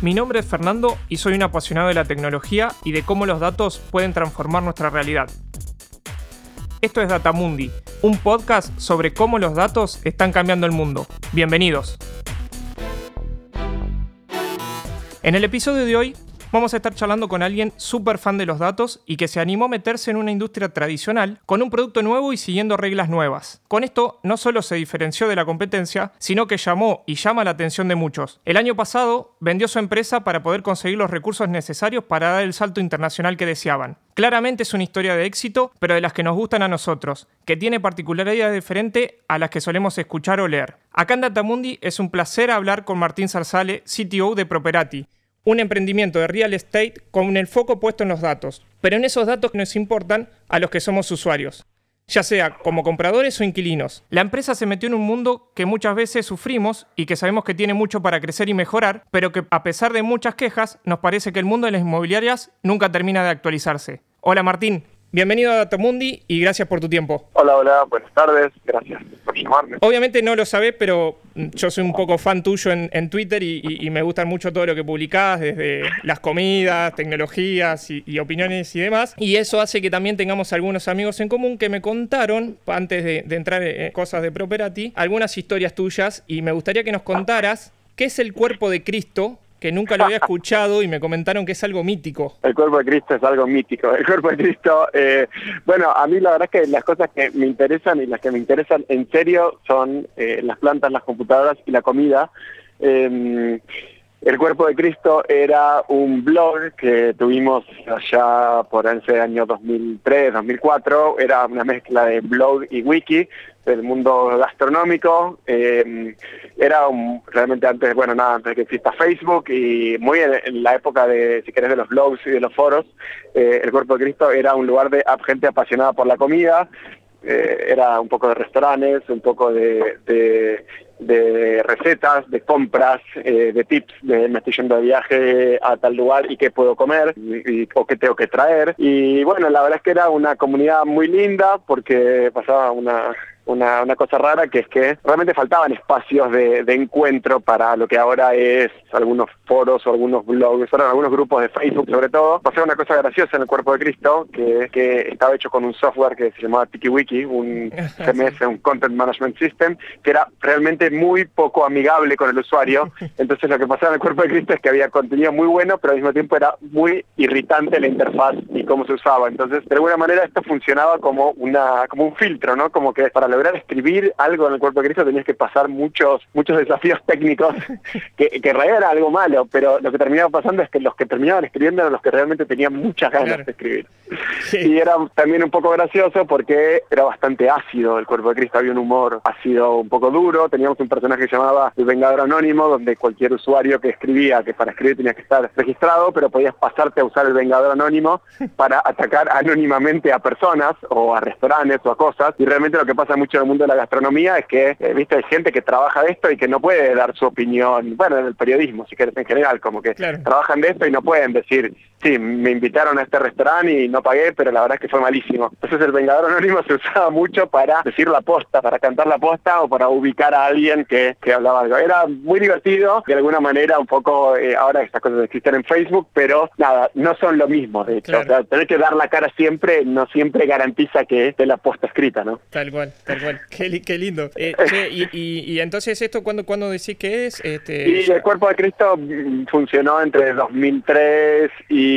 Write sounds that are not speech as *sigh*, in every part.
Mi nombre es Fernando y soy un apasionado de la tecnología y de cómo los datos pueden transformar nuestra realidad. Esto es Datamundi, un podcast sobre cómo los datos están cambiando el mundo. Bienvenidos. En el episodio de hoy vamos a estar charlando con alguien súper fan de los datos y que se animó a meterse en una industria tradicional con un producto nuevo y siguiendo reglas nuevas. Con esto no solo se diferenció de la competencia, sino que llamó y llama la atención de muchos. El año pasado vendió su empresa para poder conseguir los recursos necesarios para dar el salto internacional que deseaban. Claramente es una historia de éxito, pero de las que nos gustan a nosotros, que tiene particularidades diferentes a las que solemos escuchar o leer. Acá en Datamundi es un placer hablar con Martín Zarzale, CTO de Properati, un emprendimiento de real estate con el foco puesto en los datos, pero en esos datos que nos importan a los que somos usuarios, ya sea como compradores o inquilinos. La empresa se metió en un mundo que muchas veces sufrimos y que sabemos que tiene mucho para crecer y mejorar, pero que a pesar de muchas quejas, nos parece que el mundo de las inmobiliarias nunca termina de actualizarse. Hola Martín, Bienvenido a Datamundi y gracias por tu tiempo. Hola, hola, buenas tardes, gracias por llamarme. Obviamente no lo sabés, pero yo soy un poco fan tuyo en, Twitter y, me gusta mucho todo lo que publicás, desde las comidas, tecnologías y, opiniones y demás. Y eso hace que también tengamos algunos amigos en común que me contaron, antes de, de entrar en cosas de Properati, algunas historias tuyas y me gustaría que nos contaras qué es el cuerpo de Cristo que nunca lo había escuchado y me comentaron que es algo mítico. El cuerpo de Cristo es algo mítico. El cuerpo de Cristo, eh, bueno, a mí la verdad es que las cosas que me interesan y las que me interesan en serio son eh, las plantas, las computadoras y la comida. Em, el Cuerpo de Cristo era un blog que tuvimos allá por ese año 2003, 2004. Era una mezcla de blog y wiki del mundo gastronómico. Eh, era un, realmente antes, bueno, nada, antes que exista Facebook y muy en, la época de, si querés, de los blogs y de los foros. Eh, el Cuerpo de Cristo era un lugar de gente apasionada por la comida. Eh, era un poco de restaurantes, un poco de de recetas, de compras, eh, de tips, de me estoy yendo de viaje a tal lugar y qué puedo comer y, o qué tengo que traer. Y bueno, la verdad es que era una comunidad muy linda porque pasaba una una, una, cosa rara que es que realmente faltaban espacios de, encuentro para lo que ahora es algunos foros o algunos blogs, o algunos grupos de Facebook sobre todo. Pasaba una cosa graciosa en el Cuerpo de Cristo, que, que estaba hecho con un software que se llamaba TikiWiki, un *laughs* CMS, un Content Management System, que era realmente muy poco amigable con el usuario. *laughs* Entonces lo que pasaba en el Cuerpo de Cristo es que había contenido muy bueno, pero al mismo tiempo era muy irritante la interfaz y cómo se usaba. Entonces, de alguna manera esto funcionaba como una como un filtro, ¿no? Como que para lograr escribir algo en el cuerpo de Cristo tenías que pasar muchos muchos desafíos técnicos *laughs* que, que en realidad era algo malo, pero lo que terminaba pasando es que los que terminaban escribiendo eran los que realmente tenían muchas ganas de escribir. Y era también un poco gracioso porque era bastante ácido el cuerpo de Cristo, había un humor ácido un poco duro, teníamos un personaje que llamaba el Vengador Anónimo, donde cualquier usuario que escribía, que para escribir tenía que estar registrado, pero podías pasarte a usar el Vengador Anónimo *laughs* para atacar anónimamente a personas o a restaurantes o a cosas, y realmente lo que pasa mucho en el mundo de la gastronomía es que, eh, viste, hay gente que trabaja de esto y que no puede dar su opinión, bueno, en el periodismo, si quieres, en general, como que trabajan de esto y no pueden decir, sí, me invitaron a este restaurante y no pagué, pero la verdad es que fue malísimo. Entonces el Vengador Anónimo se usaba mucho para decir la posta, para cantar la posta o para ubicar a alguien que, que hablaba algo. Era muy divertido, de alguna manera un poco, eh, ahora estas cosas existen en Facebook, pero nada, no son lo mismo, de hecho. tener que dar la cara siempre no siempre garantiza que esté la posta escrita, ¿no? Tal cual, tal cual. Qué, qué lindo. Eh, *laughs* y, y, entonces esto, ¿cuándo, ¿cuándo decís que es? Este, y el Cuerpo de Cristo mm, funcionó entre 2003 y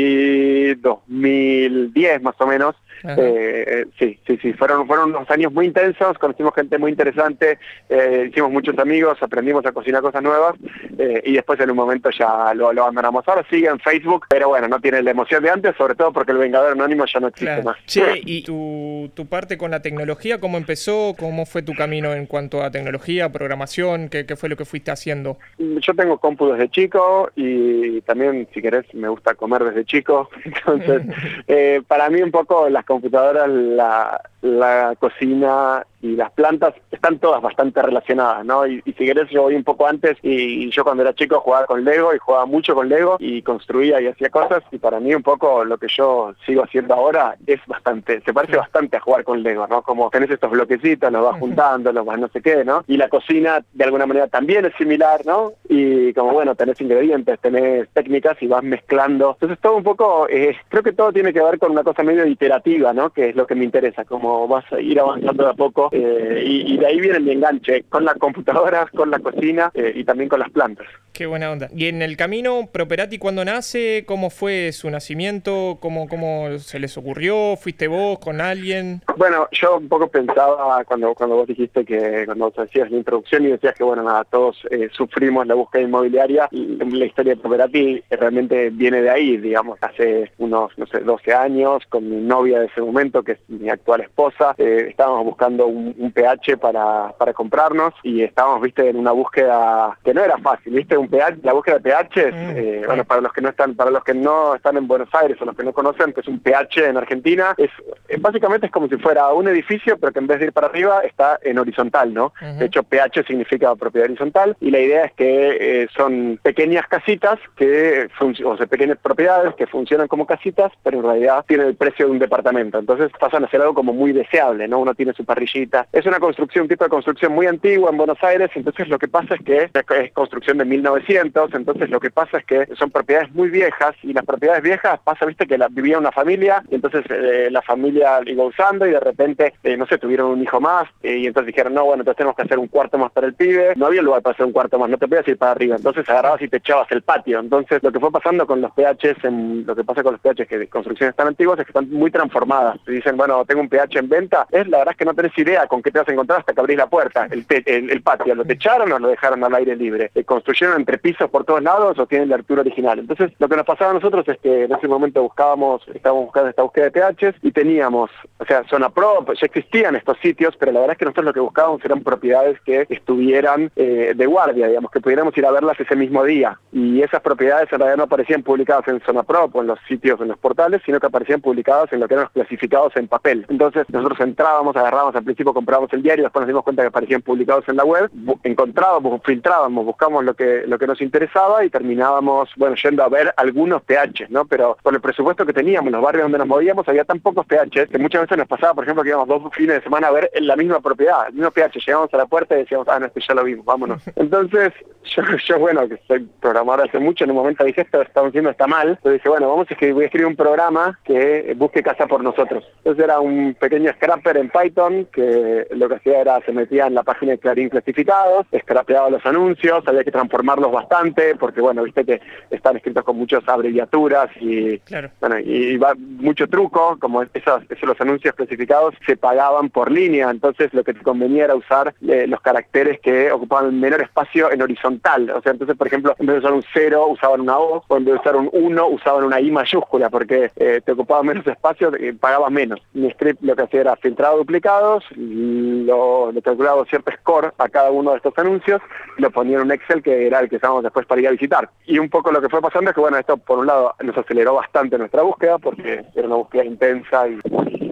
2010 más o menos. Eh, sí, sí, sí, fueron, fueron unos años muy intensos, conocimos gente muy interesante, eh, hicimos muchos amigos, aprendimos a cocinar cosas nuevas eh, y después en un momento ya lo, lo, abandonamos. Ahora sigue en Facebook, pero bueno, no tiene la emoción de antes, sobre todo porque el Vengador Anónimo ya no existe más. Sí, y tu, tu, parte con la tecnología, ¿cómo empezó? ¿Cómo fue tu camino en cuanto a tecnología, programación? ¿Qué, qué fue lo que fuiste haciendo? Yo tengo compu desde chico y también, si querés, me gusta comer desde chico. *laughs* Entonces, *laughs* para mí un poco las computadoras la, la cocina y las plantas están todas bastante relacionadas, ¿no? Y, si querés, yo voy un poco antes y, yo cuando era chico jugaba con Lego y jugaba mucho con Lego y construía y hacía cosas y para mí un poco lo que yo sigo haciendo ahora es bastante, se parece bastante a jugar con Lego, ¿no? Como tenés estos bloquecitos, los vas juntando, los vas no sé qué, ¿no? Y la cocina de alguna manera también es similar, ¿no? Y como bueno, tenés ingredientes, tenés técnicas y vas mezclando. Entonces todo un poco, eh, creo que todo tiene que ver con una cosa medio iterativa, ¿no? Que es lo que me interesa, como vas a ir avanzando de a poco eh, y, de ahí viene mi enganche con las computadoras, con la cocina eh, y también con las plantas. Qué buena onda. ¿Y en el camino Properati cuando nace? ¿Cómo fue su nacimiento? ¿Cómo, ¿Cómo se les ocurrió? ¿Fuiste vos con alguien? Bueno, yo un poco pensaba cuando, cuando vos dijiste que, cuando vos hacías la introducción y decías que, bueno, nada, todos eh, sufrimos la búsqueda inmobiliaria, la historia de Properati realmente viene de ahí, digamos, hace unos, no sé, 12 años, con mi novia de ese momento, que es mi actual esposa, estábamos buscando un un, pH para, para comprarnos y estábamos, viste, en una búsqueda que no era fácil, viste, un pH, la búsqueda de pH, mm, eh, bueno, para los que no están, para los que no están en Buenos Aires o los que no conocen, que es un pH en Argentina, es eh, básicamente es como si fuera un edificio, pero que en vez de ir para arriba está en horizontal, ¿no? De hecho, pH significa propiedad horizontal y la idea es que eh, son pequeñas casitas que o sea, pequeñas propiedades que funcionan como casitas, pero en realidad tienen el precio de un departamento. Entonces pasan a ser algo como muy deseable, ¿no? Uno tiene su parrillita. Es una construcción, un tipo de construcción muy antigua en Buenos Aires, entonces lo que pasa es que es construcción de 1900, entonces lo que pasa es que son propiedades muy viejas y las propiedades viejas pasa, viste, que la, vivía una familia y entonces eh, la familia iba usando y de repente, eh, no sé, tuvieron un hijo más eh, y entonces dijeron, no, bueno, entonces tenemos que hacer un cuarto más para el pibe, no había lugar para hacer un cuarto más, no te podías ir para arriba, entonces agarrabas y te echabas el patio, entonces lo que fue pasando con los PHs, en, lo que pasa con los PHs que construcciones tan antiguas es que están muy transformadas, te dicen, bueno, tengo un PH en venta, es la verdad es que no tenés idea con qué te vas a encontrar hasta que abrís la puerta, el, el, patio. ¿Lo techaron o lo dejaron al aire libre? Eh, ¿Construyeron entre pisos por todos lados o tienen la altura original? Entonces, lo que nos pasaba a nosotros es que en ese momento buscábamos, estábamos buscando esta búsqueda de PHs y teníamos, o sea, zona pro, ya existían estos sitios, pero la verdad es que nosotros lo que buscábamos eran propiedades que estuvieran eh, de guardia, digamos, que pudiéramos ir a verlas ese mismo día. Y esas propiedades en realidad no aparecían publicadas en zona pro o en los sitios, en los portales, sino que aparecían publicadas en lo que eran los clasificados en papel. Entonces, nosotros entrábamos, agarrábamos, al principio comprábamos el diario, después nos dimos cuenta que aparecían publicados en la web, encontrábamos, filtrábamos, buscamos lo que, lo que nos interesaba y terminábamos, bueno, yendo a ver algunos PHs, ¿no? Pero con el presupuesto que teníamos, los barrios donde nos movíamos, había tan pocos PHs que muchas veces nos pasaba, por ejemplo, que íbamos dos fines de semana a ver en la misma propiedad, el mismo PH, llegamos a la puerta y decíamos, ah, no, este ya lo vimos, vámonos. *laughs* Entonces, yo, yo bueno, que soy programador hace mucho, en un momento dije, esto estamos haciendo está mal, entonces dije, bueno, vamos a escribir, voy a escribir un programa que busque casa por nosotros. Entonces era un pequeño scrapper en Python que lo que hacía era se metía en la página de Clarín clasificados, escrapeaba los anuncios, había que transformarlos bastante, porque bueno, viste que están escritos con muchas abreviaturas y bueno, y va mucho truco, como esos, esos los anuncios clasificados se pagaban por línea, entonces lo que te convenía era usar eh, los caracteres que ocupaban menor espacio en horizontal. O sea, entonces, por ejemplo, en vez de usar un 0, usaban una O, o en vez de usar un 1, usaban una I mayúscula, porque eh, te ocupaba menos espacio, y pagabas menos. Mi script lo que hacía era filtrar duplicados, lo le calculaba cierto score a cada uno de estos anuncios lo ponía en un Excel que era el que usábamos después para ir a visitar. Y un poco lo que fue pasando es que, bueno, esto por un lado nos aceleró bastante nuestra búsqueda porque era una búsqueda intensa y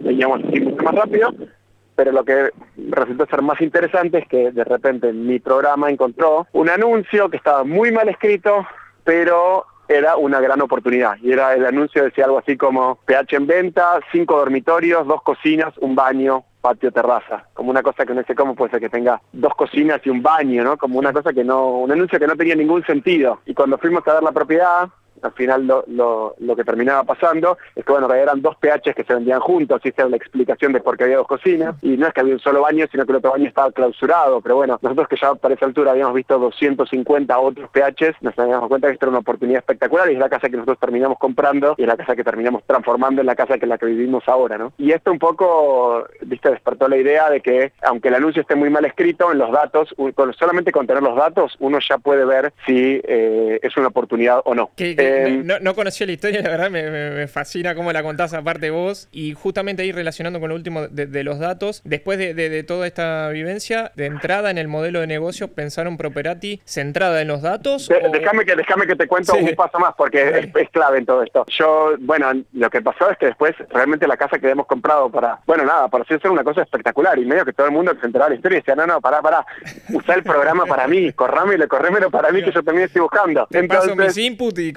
veníamos así mucho más rápido, pero lo que resultó ser más interesante es que de repente mi programa encontró un anuncio que estaba muy mal escrito, pero era una gran oportunidad. Y era el anuncio decía algo así como PH en venta, cinco dormitorios, dos cocinas, un baño, patio terraza, como una cosa que no sé cómo puede ser que tenga dos cocinas y un baño, ¿no? Como una cosa que no, un anuncio que no tenía ningún sentido. Y cuando fuimos a ver la propiedad, al final lo, lo, lo, que terminaba pasando es que bueno, eran dos PHs que se vendían juntos, y esa era la explicación de por qué había dos cocinas, y no es que había un solo baño, sino que el otro baño estaba clausurado, pero bueno, nosotros que ya para esa altura habíamos visto 250 otros PHs, nos habíamos cuenta que esto era una oportunidad espectacular y es la casa que nosotros terminamos comprando y es la casa que terminamos transformando en la casa que la que vivimos ahora, ¿no? Y esto un poco, viste, despertó la idea de que aunque el anuncio esté muy mal escrito, en los datos, solamente con tener los datos, uno ya puede ver si eh, es una oportunidad o no. ¿Qué, Eh, no, conocía la historia, *laughs* la verdad me, fascina cómo la contás aparte vos. Y justamente ahí relacionando con lo último de, los datos, después de, toda esta vivencia, de entrada en el modelo de negocios, pensaron Properati centrada en los datos. Déjame que, déjame que te cuento un paso más porque es, clave en todo esto. Yo, bueno, lo que pasó es que después realmente la casa que habíamos comprado para, bueno, nada, para hacer una cosa espectacular y medio que todo el mundo se enteraba la historia y decía, no, no, pará, pará, usá el programa para mí, corrámelo, corrémelo para mí que yo también estoy buscando. Te Entonces, paso mis input y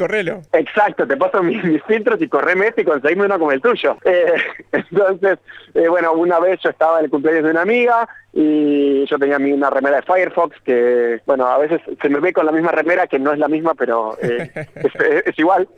Exacto, te paso *laughs* mis, filtros y correme este y conseguime uno como el tuyo. *laughs* Eh, entonces, eh, bueno, una vez yo estaba en el cumpleaños de una amiga, y yo tenía una remera de Firefox que, bueno, a veces se me ve con la misma remera que no es la misma, pero eh, *laughs* es, igual.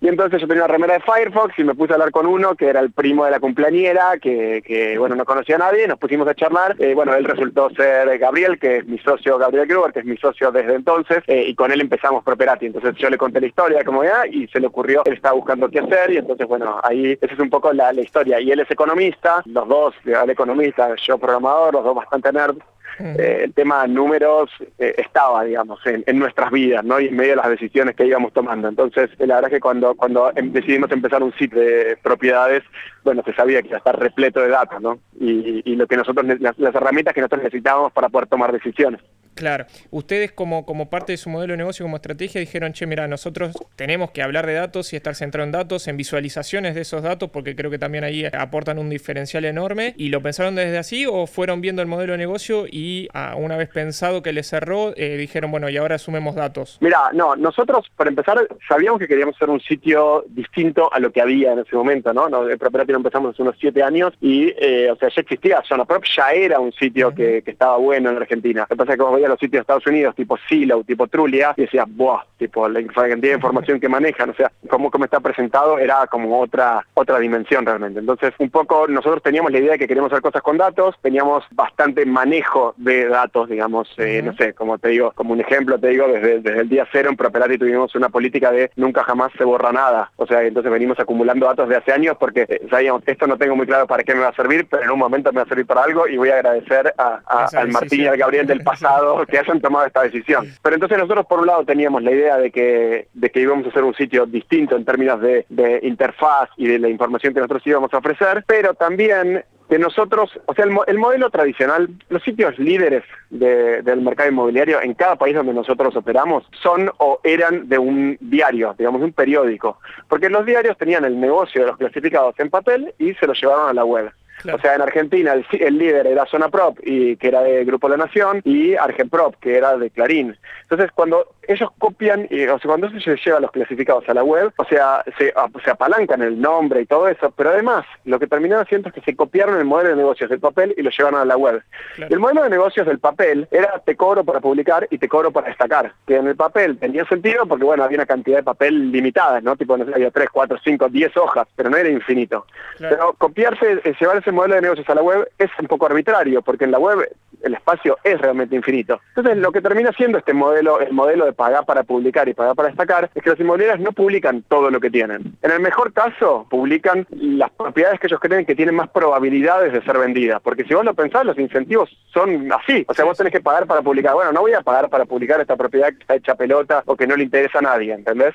Y entonces yo tenía una remera de Firefox y me puse a hablar con uno que era el primo de la cumpleañera, que, que bueno, no conocía a nadie, nos pusimos a charlar. Eh, bueno, él resultó ser Gabriel, que es mi socio, Gabriel Gruber, que es mi socio desde entonces, eh, y con él empezamos Properati. Entonces yo le conté la historia como ya y se le ocurrió, él estaba buscando qué hacer y entonces, bueno, ahí esa es un poco la, la historia. Y él es economista, los dos, el economista, yo programador, los dos bastante nerd, eh, el tema de números eh, estaba, digamos, en, nuestras vidas, ¿no? Y en medio de las decisiones que íbamos tomando. Entonces, eh, la verdad es que cuando, cuando em, decidimos empezar un sitio de propiedades, bueno, se sabía que iba a estar repleto de datos, ¿no? Y, lo que nosotros, las, las herramientas que nosotros necesitábamos para poder tomar decisiones. Claro. Ustedes como, como parte de su modelo de negocio, como estrategia, dijeron, che, mira, nosotros tenemos que hablar de datos y estar centrado en datos, en visualizaciones de esos datos, porque creo que también ahí aportan un diferencial enorme. ¿Y lo pensaron desde así o fueron viendo el modelo de negocio y ah, una vez pensado que les cerró, eh, dijeron, bueno, y ahora asumemos datos? Mira, no, nosotros para empezar sabíamos que queríamos ser un sitio distinto a lo que había en ese momento, ¿no? el Property empezamos hace unos siete años y, eh, o sea, ya existía, Prop ya era un sitio que, estaba bueno en Argentina. Lo que pasa es que los sitios de Estados Unidos, tipo Silo, tipo Trulia, y decía, buah, tipo la cantidad de información que manejan, o sea, cómo, cómo está presentado era como otra, otra dimensión realmente. Entonces, un poco nosotros teníamos la idea de que queríamos hacer cosas con datos, teníamos bastante manejo de datos, digamos, eh, no sé, como te digo, como un ejemplo, te digo, desde, desde el día cero en Properati tuvimos una política de nunca jamás se borra nada. O sea, entonces venimos acumulando datos de hace años porque eh, sabíamos, esto no tengo muy claro para qué me va a servir, pero en un momento me va a servir para algo y voy a agradecer a, al Martín y al Gabriel del pasado *laughs* que hayan tomado esta decisión. Pero entonces nosotros por un lado teníamos la idea de que, de que íbamos a hacer un sitio distinto en términos de, interfaz y de la información que nosotros íbamos a ofrecer, pero también que nosotros, o sea, el, modelo tradicional, los sitios líderes del mercado inmobiliario en cada país donde nosotros operamos son o eran de un diario, digamos, un periódico, porque los diarios tenían el negocio de los clasificados en papel y se los llevaron a la web. O sea, en Argentina el, líder era Zona Prop, y, que era de Grupo La Nación, y Argenprop, que era de Clarín. Entonces, cuando ellos copian, y, o sea, cuando se lleva los clasificados a la web, o sea, se, se apalancan el nombre y todo eso, pero además, lo que terminaron haciendo es que se copiaron el modelo de negocios del papel y lo llevaron a la web. El modelo de negocios del papel era te cobro para publicar y te cobro para destacar, que en el papel tenía sentido porque, bueno, había una cantidad de papel limitada, ¿no? Tipo, no sé, había 3, 4, 5, 10 hojas, pero no era infinito. Pero copiarse, eh, llevar ese modelo de negocios a la web es un poco arbitrario, porque en la web el espacio es realmente infinito. Entonces, lo que termina siendo este modelo, el modelo de pagar para publicar y pagar para destacar, es que las inmobiliarias no publican todo lo que tienen. En el mejor caso, publican las propiedades que ellos creen que tienen más probabilidades de ser vendidas, porque si vos lo pensás, los incentivos son así. O sea, vos tenés que pagar para publicar. Bueno, no voy a pagar para publicar esta propiedad que está hecha pelota o que no le interesa a nadie, ¿entendés?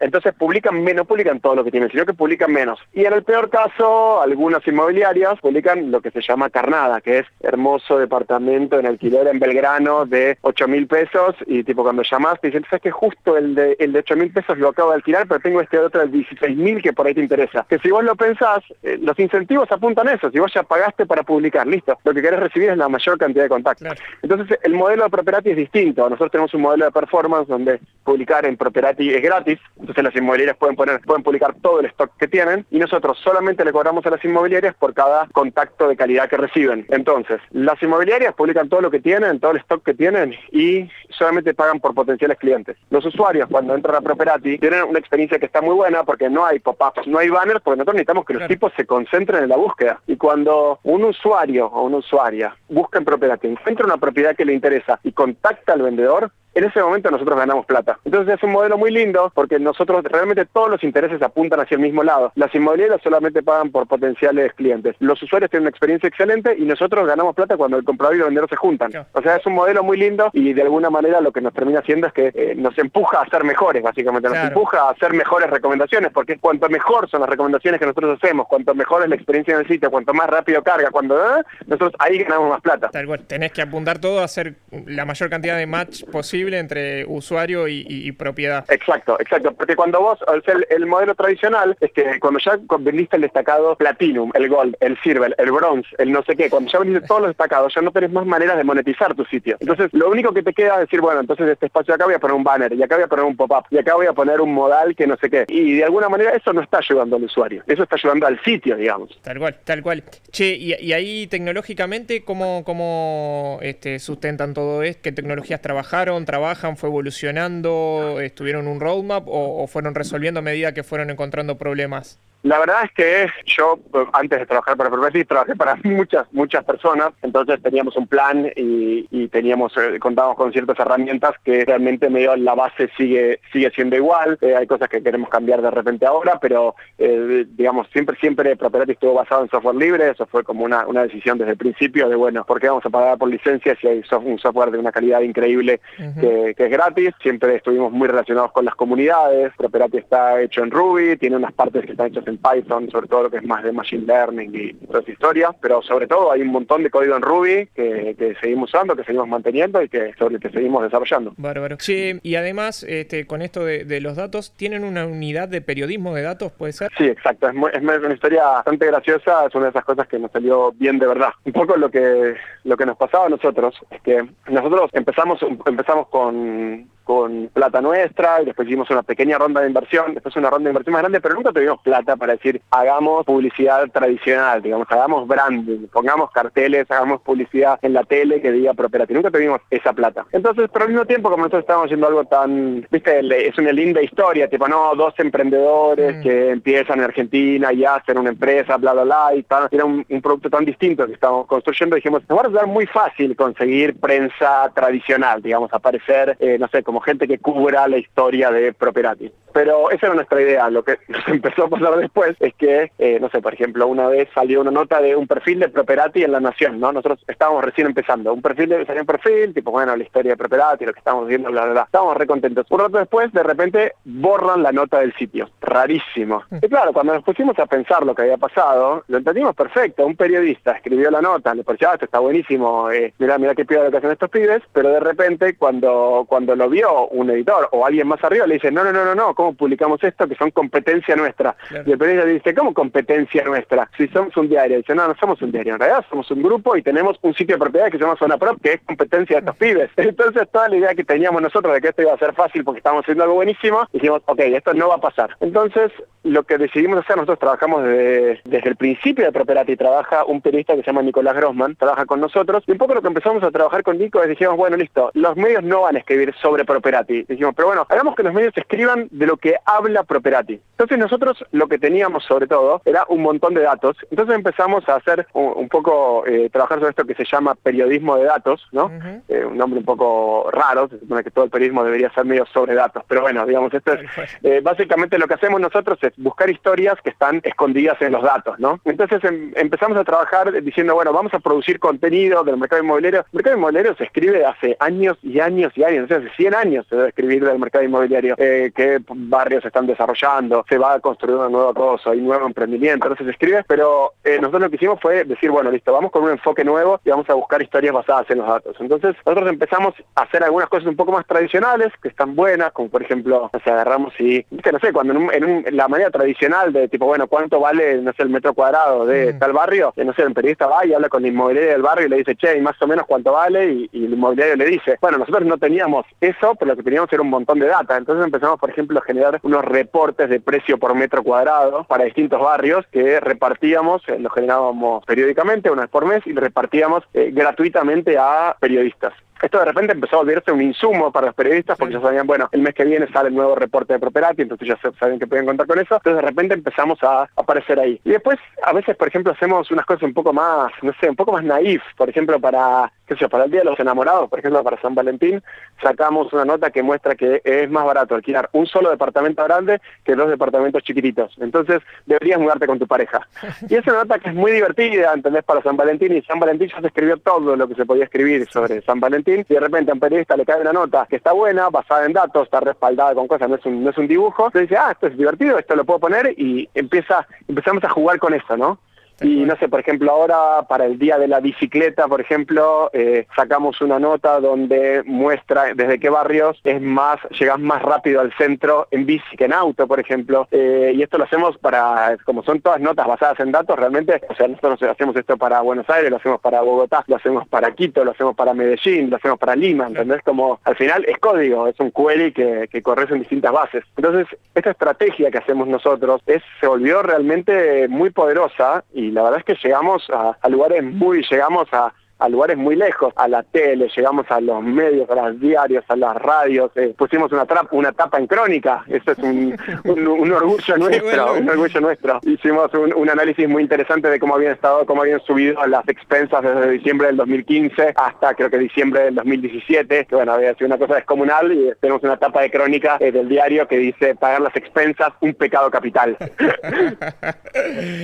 Entonces publican menos, publican todo lo que tienen, sino que publican menos. Y en el peor caso, algunas inmobiliarias publican lo que se llama carnada, que es hermoso departamento en alquiler en Belgrano de 8 mil pesos y tipo cuando llamas te dicen, sabes que justo el de, el de 8 mil pesos lo acabo de alquilar, pero tengo este otro de 16 mil que por ahí te interesa. Que si vos lo pensás, eh, los incentivos apuntan a eso, si vos ya pagaste para publicar, listo, lo que querés recibir es la mayor cantidad de contactos. Entonces el modelo de Properati es distinto, nosotros tenemos un modelo de performance donde publicar en Properati es gratis, entonces las inmobiliarias pueden poner, pueden publicar todo el stock que tienen y nosotros solamente le cobramos a las inmobiliarias por cada contacto de calidad que reciben. Entonces, las inmobiliarias publican todo lo que tienen, todo el stock que tienen y solamente pagan por potenciales clientes. Los usuarios cuando entran a Properati tienen una experiencia que está muy buena porque no hay pop-ups, no hay banners, porque nosotros necesitamos que los tipos se concentren en la búsqueda. Y cuando un usuario o una usuaria busca en Properati, encuentra una propiedad que le interesa y contacta al vendedor, en ese momento nosotros ganamos plata. Entonces es un modelo muy lindo porque nosotros realmente todos los intereses apuntan hacia el mismo lado. Las inmobiliarias solamente pagan por potenciales clientes. Los usuarios tienen una experiencia excelente y nosotros ganamos plata cuando el comprador y el vendedor se juntan. O sea, es un modelo muy lindo y de alguna manera lo que nos termina haciendo es que eh, nos empuja a ser mejores, básicamente. Nos empuja a hacer mejores recomendaciones porque cuanto mejor son las recomendaciones que nosotros hacemos, cuanto mejor es la experiencia en el sitio, cuanto más rápido carga, cuando ¿eh? nosotros ahí ganamos más plata. Tal cual. Tenés que apuntar todo a hacer la mayor cantidad de match posible entre usuario y, propiedad. Exacto, exacto. Porque cuando vos, el, el modelo tradicional es que cuando ya vendiste el destacado Platinum, el Gold, el Silver, el Bronze, el no sé qué, cuando ya vendiste todos los destacados, ya no tenés más maneras de monetizar tu sitio. Entonces, lo único que te queda es decir, bueno, entonces este espacio acá voy a poner un banner, y acá voy a poner un pop-up, y acá voy a poner un modal que no sé qué. Y de alguna manera eso no está ayudando al usuario, eso está ayudando al sitio, digamos. Tal cual, tal cual. Che, y, ahí tecnológicamente, ¿cómo, cómo este, sustentan todo esto? ¿Qué tecnologías trabajaron, trabajan, fue evolucionando, estuvieron un roadmap o, o fueron resolviendo a medida que fueron encontrando problemas? La verdad es que yo, antes de trabajar para Property, trabajé para *laughs* muchas, muchas personas, entonces teníamos un plan y, teníamos, eh, contábamos con ciertas herramientas que realmente medio la base sigue, sigue siendo igual, eh, hay cosas que queremos cambiar de repente ahora, pero eh, digamos, siempre, siempre Property estuvo basado en software libre, eso fue como una, una decisión desde el principio de, bueno, ¿por qué vamos a pagar por licencia si hay un software de una calidad increíble que, es gratis? Siempre estuvimos muy relacionados con las comunidades, Property está hecho en Ruby, tiene unas partes que están hechas en Python, sobre todo lo que es más de Machine Learning y todas historias, pero sobre todo hay un montón de código en Ruby que, seguimos usando, que seguimos manteniendo y que sobre que seguimos desarrollando. Bárbaro. Sí, y además, este, con esto de, los datos, ¿tienen una unidad de periodismo de datos, puede ser? Sí, exacto. Es, es una historia bastante graciosa, es una de esas cosas que nos salió bien de verdad. Un poco lo que, lo que nos pasaba a nosotros es que nosotros empezamos, empezamos con con plata nuestra y después hicimos una pequeña ronda de inversión, después una ronda de inversión más grande, pero nunca tuvimos plata para decir hagamos publicidad tradicional, digamos, hagamos branding, pongamos carteles, hagamos publicidad en la tele que diga propiedad. Nunca tuvimos esa plata. Entonces, pero al mismo tiempo, como nosotros estábamos haciendo algo tan, viste, es una linda historia, tipo, no, dos emprendedores mm. que empiezan en Argentina y hacen una empresa, bla, bla, bla, y tal, era un, producto tan distinto que estábamos construyendo, dijimos, nos va a resultar muy fácil conseguir prensa tradicional, digamos, aparecer, eh, no sé, como gente que cubra la historia de Properati. Pero esa era nuestra idea. Lo que *laughs* nos empezó a pasar después es que, eh, no sé, por ejemplo, una vez salió una nota de un perfil de Properati en La Nación, ¿no? Nosotros estábamos recién empezando. Un perfil, de, salió un perfil, tipo, bueno, la historia de Properati, lo que estamos viendo, bla, bla, bla. Estábamos re contentos. Un rato después, de repente, borran la nota del sitio. Rarísimo. Y claro, cuando nos pusimos a pensar lo que había pasado, lo entendimos perfecto. Un periodista escribió la nota, le pareció, ah, esto está buenísimo, eh, mira, mira qué pido lo que hacen estos pibes, pero de repente, cuando, cuando lo vio un editor o alguien más arriba le dice, no, no, no, no, no, ¿cómo publicamos esto? Que son competencia nuestra. Y el periodista dice, ¿cómo competencia nuestra? Si somos un diario. Dice, no, no somos un diario, en realidad somos un grupo y tenemos un sitio de propiedad que se llama Zona Prop, que es competencia de estos pibes. Entonces toda la idea que teníamos nosotros de que esto iba a ser fácil porque estábamos haciendo algo buenísimo, dijimos, ok, esto no va a pasar. Entonces lo que decidimos hacer, nosotros trabajamos desde, desde el principio de Properati, trabaja un periodista que se llama Nicolás Grossman, trabaja con nosotros, y un poco lo que empezamos a trabajar con Nico es dijimos, bueno, listo, los medios no van a escribir sobre Properati. Dijimos, pero bueno, hagamos que los medios escriban de lo que habla Properati. Entonces nosotros lo que teníamos sobre todo era un montón de datos, entonces empezamos a hacer un, poco, eh, trabajar sobre esto que se llama periodismo de datos, ¿no? Eh, un nombre un poco raro, se supone que todo el periodismo debería ser medio sobre datos, pero bueno, digamos, esto es eh, básicamente lo que hacemos nosotros es buscar historias que están escondidas en los datos, ¿no? Entonces em, empezamos a trabajar diciendo, bueno, vamos a producir contenido del mercado inmobiliario. El mercado inmobiliario se escribe hace años y años y años, o sea, hace 100 años se debe escribir del mercado inmobiliario, eh, qué barrios se están desarrollando, se va a construir una nueva cosa, hay nuevo emprendimiento, entonces se escribe, pero eh, nosotros lo que hicimos fue decir, bueno, listo, vamos con un enfoque nuevo y vamos a buscar historias basadas en los datos. Entonces nosotros empezamos a hacer algunas cosas un poco más tradicionales, que están buenas, como por ejemplo, nos agarramos y, no sé, cuando en, la manera tradicional de tipo, bueno, ¿cuánto vale, no sé, el metro cuadrado de mm. tal barrio? Que no sé, el periodista va y habla con el inmobiliario del barrio y le dice, che, y más o menos cuánto vale, y, y el inmobiliario le dice, bueno, nosotros no teníamos eso, pero lo que teníamos era un montón de data. Entonces empezamos, por ejemplo, a generar unos reportes de precio por metro cuadrado para distintos barrios que repartíamos, los generábamos periódicamente, una vez por mes, y repartíamos eh, gratuitamente a periodistas. Esto de repente empezó a volverse un insumo para los periodistas porque ya sabían, bueno, el mes que viene sale el nuevo reporte de Properati, entonces ya sabían que podían contar con eso. Entonces de repente empezamos a aparecer ahí. Y después, a veces, por ejemplo, hacemos unas cosas un poco más, no sé, un poco más naif. Por ejemplo, para, qué sé yo, para el Día de los Enamorados, por ejemplo, para San Valentín, sacamos una nota que muestra que es más barato alquilar un solo departamento grande que dos departamentos chiquititos. Entonces, deberías mudarte con tu pareja. Y es una nota que es muy divertida, ¿entendés? Para San Valentín. Y San Valentín ya se escribió todo lo que se podía escribir sobre San Valentín. Y de repente a un periodista le cae una nota que está buena, basada en datos, está respaldada con cosas, no es un, no es un dibujo. Entonces dice, ah, esto es divertido, esto lo puedo poner. Y empieza, empezamos a jugar con eso, ¿no? Y no sé, por ejemplo, ahora para el Día de la Bicicleta, por ejemplo, eh, sacamos una nota donde muestra desde qué barrios es más, llegas más rápido al centro en bici que en auto, por ejemplo. Eh, y esto lo hacemos para, como son todas notas basadas en datos, realmente, o sea, nosotros hacemos esto para Buenos Aires, lo hacemos para Bogotá, lo hacemos para Quito, lo hacemos para Medellín, lo hacemos para Lima, ¿entendés? Como al final es código, es un query que, que corres en distintas bases. Entonces, esta estrategia que hacemos nosotros es, se volvió realmente muy poderosa y la verdad es que llegamos a, lugares muy, llegamos a, a lugares muy lejos, a la tele, llegamos a los medios, a los diarios, a las radios, eh, pusimos una, una tapa en crónica, eso es un, *laughs* orgullo nuestro, un orgullo nuestro. Hicimos un, análisis muy interesante de cómo habían estado, cómo habían subido las expensas desde diciembre del 2015 hasta creo que diciembre del 2017, que bueno, había sido una cosa descomunal y tenemos una tapa de crónica eh, del diario que dice pagar las expensas, un pecado capital. *laughs*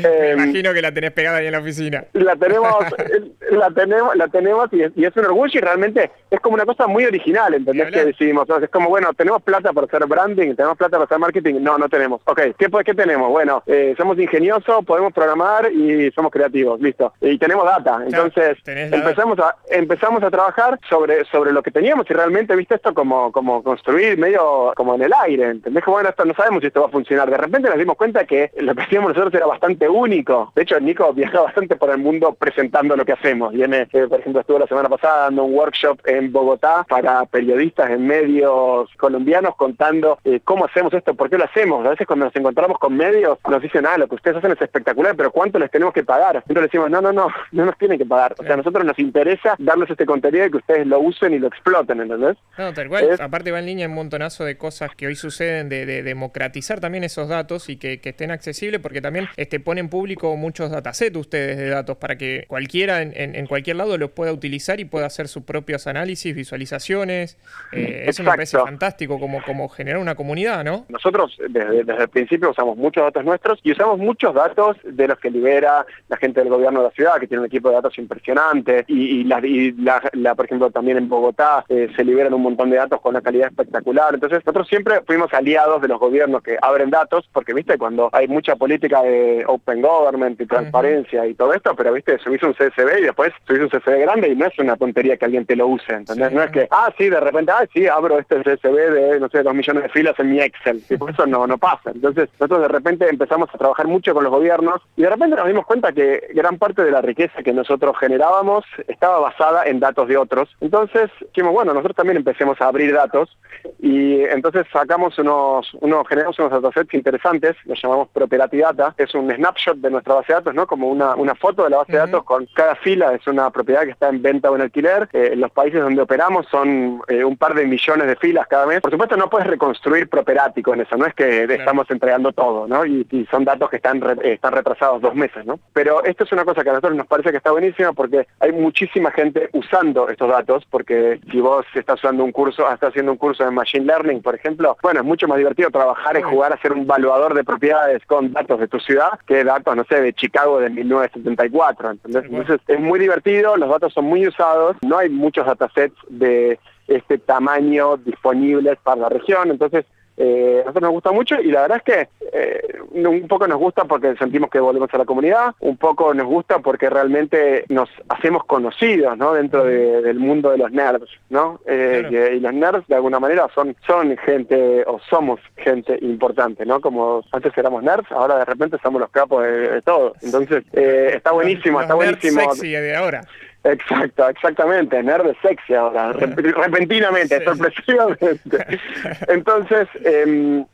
Me imagino que la tenés pegada ahí en la oficina. La tenemos, *laughs* la tenemos la tenemos y es, un orgullo y realmente es como una cosa muy original, ¿entendés? Que decidimos, es como, bueno, tenemos plata para hacer branding, tenemos plata para hacer marketing, no, no tenemos. Ok, ¿qué, qué tenemos? Bueno, eh, somos ingeniosos, podemos programar y somos creativos, listo. Y tenemos data, entonces empezamos a empezamos a trabajar sobre sobre lo que teníamos y realmente, viste, esto como como construir medio como en el aire, ¿entendés? Como, bueno, esto no sabemos si esto va a funcionar. De repente nos dimos cuenta que lo que hacíamos nosotros era bastante único. De hecho, Nico viaja *laughs* bastante por el mundo presentando lo que hacemos. Viene por ejemplo, estuve la semana pasada dando un workshop en Bogotá para periodistas en medios colombianos contando eh, cómo hacemos esto, por qué lo hacemos. A veces cuando nos encontramos con medios nos dicen, ah, lo que ustedes hacen es espectacular, pero ¿cuánto les tenemos que pagar? Entonces decimos, no, no, no, *laughs* no nos tienen que pagar. O sea, a nosotros nos interesa darles este contenido y que ustedes lo usen y lo exploten, ¿entendés? No, tal cual. Aparte va en línea un montonazo de cosas que hoy suceden de, democratizar también esos datos y que, estén accesibles porque también este, ponen público muchos datasets ustedes de datos para que cualquiera en, en cualquier lado lo pueda utilizar y pueda hacer sus propios análisis, visualizaciones. Eh, eso me parece fantástico como, como generar una comunidad, ¿no? Nosotros desde, el principio usamos muchos datos nuestros y usamos muchos datos de los que libera la gente del gobierno de la ciudad, que tiene un equipo de datos impresionante y, la, por ejemplo, también en Bogotá eh, se liberan un montón de datos con una calidad espectacular. Entonces nosotros siempre fuimos aliados de los gobiernos que abren datos, porque viste, cuando hay mucha política de open government y transparencia y todo esto, pero viste, subís un CSV y después subís un CSV grande y no es una tontería que alguien te lo use, ¿entendés? no es que, ah, sí, de repente, ah, sí, abro este CSV de, no sé, dos millones de filas en mi Excel. Y por eso no, no pasa. Entonces, nosotros de repente empezamos a trabajar mucho con los gobiernos y de repente nos dimos cuenta que gran parte de la riqueza que nosotros generábamos estaba basada en datos de otros. Entonces, dijimos, bueno, nosotros también empecemos a abrir datos y entonces sacamos unos, unos generamos unos datasets interesantes, los llamamos Property Data, es un snapshot de nuestra base de datos, ¿no? Como una, una foto de la base de datos con cada fila, es una propiedad que está en venta o en alquiler. Eh, los países donde operamos son eh, un par de millones de filas cada mes. Por supuesto no puedes reconstruir properático en eso, no es que estamos entregando todo, ¿no? Y, son datos que están, están retrasados dos meses, ¿no? Pero esto es una cosa que a nosotros nos parece que está buenísima porque hay muchísima gente usando estos datos, porque si vos estás usando un curso, estás haciendo un curso de Machine Learning, por ejemplo, bueno, es mucho más divertido trabajar y jugar a ser un valuador de propiedades con datos de tu ciudad que datos, no sé, de Chicago de 1974, Entonces es muy divertido, los datos son muy usados, no hay muchos datasets de este tamaño disponibles para la región, entonces eh, a nosotros nos gusta mucho y la verdad es que eh, un poco nos gusta porque sentimos que volvemos a la comunidad, un poco nos gusta porque realmente nos hacemos conocidos ¿no? dentro del mundo de los nerds, ¿no? Eh, y los nerds de alguna manera son, son gente o somos gente importante, ¿no? Como antes éramos nerds, ahora de repente somos los capos de, todo. Entonces está buenísimo, está buenísimo. Sexy de ahora. Exacto, exactamente, nerd sexy ahora, repentinamente, sorpresivamente. *laughs* Entonces, eh,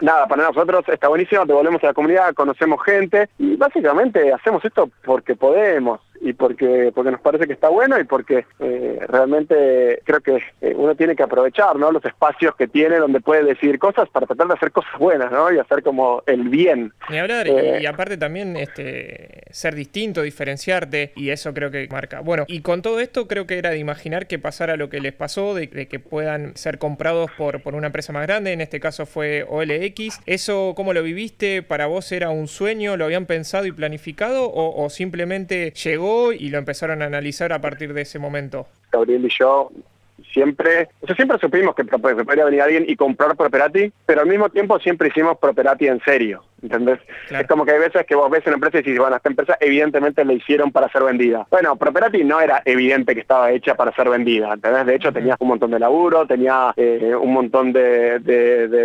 nada, para nosotros está buenísimo, te volvemos a la comunidad, conocemos gente y básicamente hacemos esto porque podemos. Y porque, porque nos parece que está bueno y porque eh, realmente creo que eh, uno tiene que aprovechar ¿no? los espacios que tiene donde puede decir cosas para tratar de hacer cosas buenas ¿no? y hacer como el bien. Ni hablar, y, aparte también este, ser distinto, diferenciarte, y eso creo que marca. Bueno, y con todo esto creo que era de imaginar que pasara lo que les pasó, de, que puedan ser comprados por, por una empresa más grande, en este caso fue OLX. ¿Eso cómo lo viviste? ¿Para vos era un sueño? ¿Lo habían pensado y planificado? ¿O, o simplemente llegó y lo empezaron a analizar a partir de ese momento? Gabriel y yo siempre, o sea, siempre supimos que podría venir alguien y comprar Properati, pero al mismo tiempo siempre hicimos Properati en serio. ¿Entendés? Es como que hay veces que vos ves una empresa y dices, bueno, esta empresa evidentemente la hicieron para ser vendida. Bueno, Properati no era evidente que estaba hecha para ser vendida, ¿entendés? De hecho, tenía un montón de laburo, tenía eh, un montón de,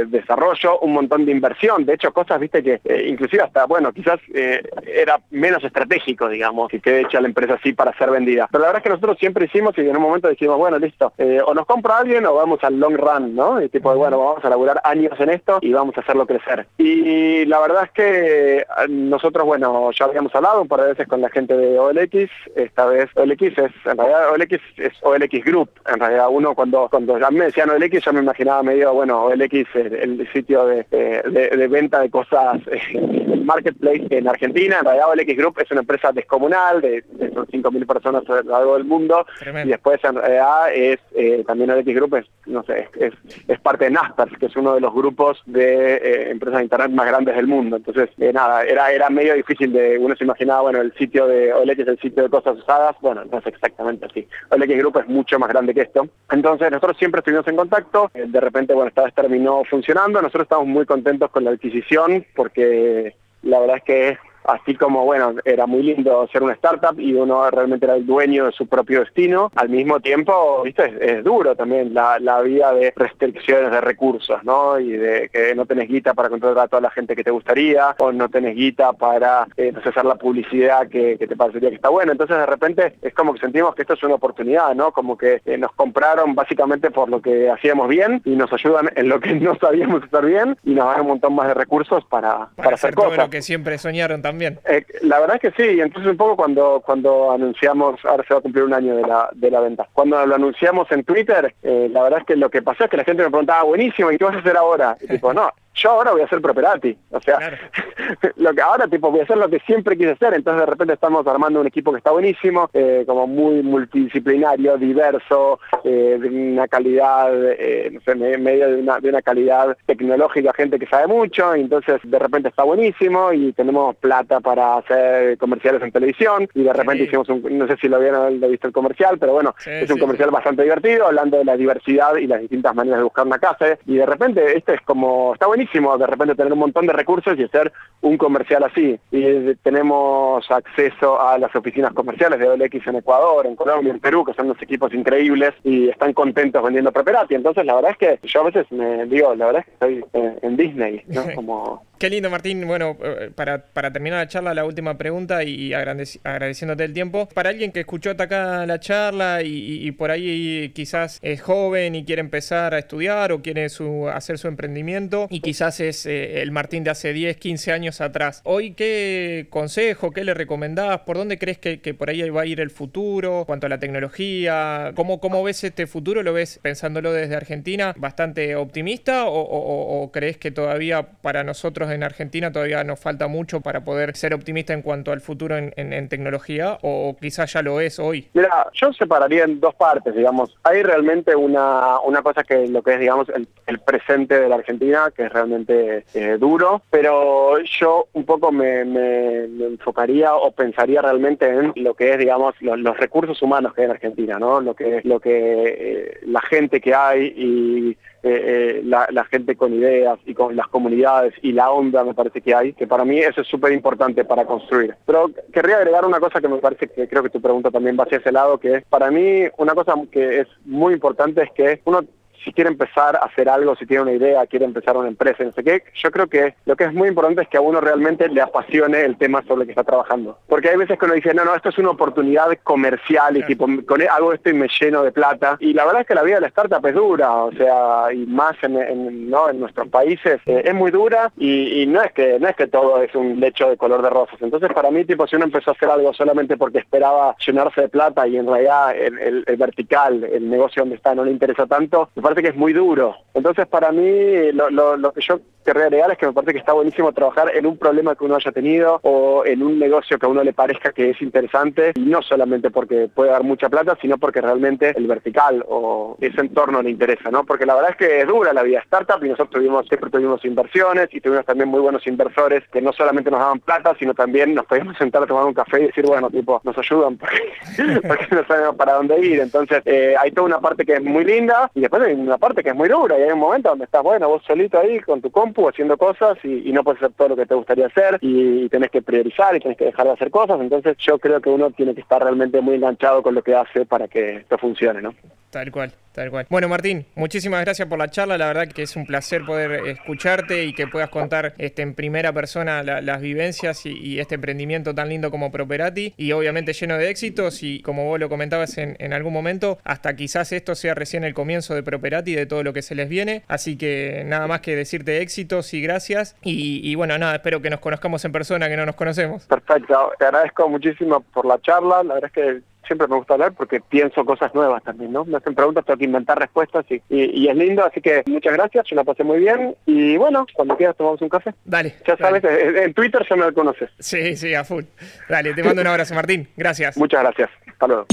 desarrollo, un montón de inversión. De hecho, cosas, viste, que eh, inclusive hasta, bueno, quizás eh, era menos estratégico, digamos, que quede hecha la empresa así para ser vendida. Pero la verdad es que nosotros siempre hicimos y en un momento dijimos, bueno, listo, o nos compra alguien o vamos al long run, ¿no? Y tipo, bueno, vamos a laburar años en esto y vamos a hacerlo crecer. Y la verdad es que eh, nosotros, bueno, ya habíamos hablado un par de veces con la gente de OLX, esta vez OLX es, en realidad OLX es OLX Group, en realidad. Uno cuando, cuando ya me decían OLX yo me imaginaba medio, bueno, OLX el, el sitio de, de, venta de cosas, el marketplace en Argentina, en realidad OLX Group es una empresa descomunal de, de 5.000 personas a lo largo del mundo. Y después en realidad es, eh, también OLX Group es, no sé, es, es, parte de Nasdaq, que es uno de los grupos de eh, empresas de Internet más grandes del mundo. Entonces, eh, nada, era, era medio difícil de, uno se imaginaba, bueno, el sitio de OLX es el sitio de cosas usadas, bueno, no es exactamente así. OLX Grupo es mucho más grande que esto. Entonces, nosotros siempre estuvimos en contacto, eh, de repente, bueno, esta vez terminó funcionando, nosotros estamos muy contentos con la adquisición porque la verdad es que así como, bueno, era muy lindo ser una startup y uno realmente era el dueño de su propio destino, al mismo tiempo, viste, es, duro también la, la, vida de restricciones de recursos, ¿no? Y de que no tenés guita para contratar a toda la gente que te gustaría, o no tenés guita para eh, hacer la publicidad que, te parecería que está bueno. Entonces, de repente, es como que sentimos que esto es una oportunidad, ¿no? Como que eh, nos compraron básicamente por lo que hacíamos bien y nos ayudan en lo que no sabíamos hacer bien y nos dan un montón más de recursos para, para, hacer, cosas. lo que siempre soñaron también eh, la verdad es que sí, entonces un poco cuando cuando anunciamos, ahora se va a cumplir un año de la, de la venta, cuando lo anunciamos en Twitter, eh, la verdad es que lo que pasó es que la gente me preguntaba, buenísimo, ¿y qué vas a hacer ahora? Y *laughs* tipo, no, yo ahora voy a ser Properati, o sea, *laughs* lo que ahora tipo voy a hacer lo que siempre quise hacer, entonces de repente estamos armando un equipo que está buenísimo, eh, como muy multidisciplinario, diverso, eh, de una calidad, eh, no sé, medio de una, de una calidad tecnológica, gente que sabe mucho, y entonces de repente está buenísimo y tenemos plata para hacer comerciales en televisión y de repente hicimos un, no sé si lo vieron, lo visto el comercial, pero bueno, es un comercial bastante divertido, hablando de la diversidad y las distintas maneras de buscar una casa, y de repente este es como, está buenísimo, de repente tener un montón de recursos y hacer un comercial así. Y tenemos acceso a las oficinas comerciales de OLX en Ecuador, en Colombia, en Perú, que son unos equipos increíbles y están contentos vendiendo Preperati. Entonces la verdad es que yo a veces me digo, la verdad es que estoy eh, en Disney, ¿no? *laughs* Como Qué lindo, Martín. Bueno, eh, para, para terminar la charla, la última pregunta y agradeciéndote el tiempo. Para alguien que escuchó hasta acá la charla y, por ahí quizás es joven y quiere empezar a estudiar o quiere hacer su emprendimiento y quizás es eh, el Martín de hace 10, 15 años atrás. Hoy, ¿qué consejo, qué le recomendás? ¿Por dónde crees que, por ahí va a ir el futuro? Cuanto a la tecnología, ¿cómo, ¿cómo ves este futuro? ¿Lo ves pensándolo desde Argentina bastante optimista o crees que todavía para nosotros en Argentina todavía nos falta mucho para poder ser optimista en cuanto al futuro en, tecnología o quizás ya lo es hoy? Mira, yo separaría en dos partes, digamos. Hay realmente una, una cosa que lo que es, digamos, el, presente de la Argentina, que es realmente eh, duro, pero yo un poco me, enfocaría o pensaría realmente en lo que es, digamos, los, recursos humanos que hay en Argentina, ¿no? Lo que es lo que eh, la gente que hay y eh, la, la, gente con ideas y con las comunidades y la onda me parece que hay, que para mí eso es súper importante para construir. Pero querría agregar una cosa que me parece que creo que tu pregunta también va hacia ese lado, que es para mí una cosa que es muy importante es que uno si quiere empezar a hacer algo, si tiene una idea, quiere empezar una empresa, no sé qué, yo creo que lo que es muy importante es que a uno realmente le apasione el tema sobre el que está trabajando. Porque hay veces que uno dice, no, no, esto es una oportunidad comercial y tipo, con, e, hago esto y me lleno de plata. Y la verdad es que la vida de la startup es dura, o sea, y más en, ¿no? en nuestros países eh, es muy dura y, no es que no es que todo es un lecho de color de rosas. Entonces para mí, tipo, si uno empezó a hacer algo solamente porque esperaba llenarse de plata y en realidad el, vertical, el negocio donde está, no le interesa tanto, me que es muy duro. Entonces para mí lo, lo que yo querría agregar es que me parece que está buenísimo trabajar en un problema que uno haya tenido o en un negocio que a uno le parezca que es interesante y no solamente porque puede dar mucha plata, sino porque realmente el vertical o ese entorno le interesa, ¿no? Porque la verdad es que es dura la vida startup y nosotros tuvimos, siempre tuvimos inversiones y tuvimos también muy buenos inversores que no solamente nos daban plata, sino también nos podíamos sentar a tomar un café y decir, bueno, tipo, nos ayudan porque, *laughs* no sabemos para dónde ir. Entonces, eh, hay toda una parte que es muy linda y después hay una parte que es muy dura y hay un momento donde estás, bueno, vos solito ahí con tu compu haciendo cosas y, no puedes hacer todo lo que te gustaría hacer y, tenés que priorizar y tenés que dejar de hacer cosas. Entonces yo creo que uno tiene que estar realmente muy enganchado con lo que hace para que esto funcione, ¿no? Tal cual, tal cual. Bueno, Martín, muchísimas gracias por la charla. La verdad que es un placer poder escucharte y que puedas contar este, en primera persona las vivencias y, este emprendimiento tan lindo como Properati y obviamente lleno de éxitos y como vos lo comentabas en, en, algún momento, hasta quizás esto sea recién el comienzo de Properati y de todo lo que se les viene. Así que nada más que decirte éxitos y gracias. Y, y bueno, nada, espero que nos conozcamos en persona, que no nos conocemos. Perfecto, te agradezco muchísimo por la charla. La verdad es que siempre me gusta hablar porque pienso cosas nuevas también, ¿no? Me hacen preguntas, tengo que inventar respuestas y, y, es lindo, así que muchas gracias, yo la pasé muy bien y bueno, cuando quieras tomamos un café. Dale. Ya sabes, en Twitter ya me lo conoces. Sí, sí, a full. Dale, te mando un abrazo, Martín. Gracias. Muchas gracias. Hasta luego.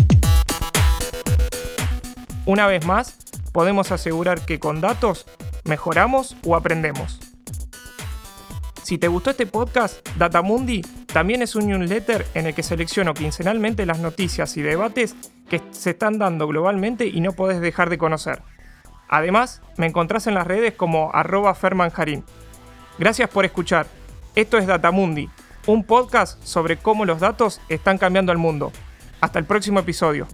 Una vez más, podemos asegurar que con datos mejoramos o aprendemos. Si te gustó este podcast, Datamundi también es un newsletter en el que selecciono quincenalmente las noticias y debates que se están dando globalmente y no podés dejar de conocer. Además, me encontrás en las redes como arroba fermanjarín. Gracias por escuchar. Esto es Datamundi, un podcast sobre cómo los datos están cambiando el mundo. Hasta el próximo episodio.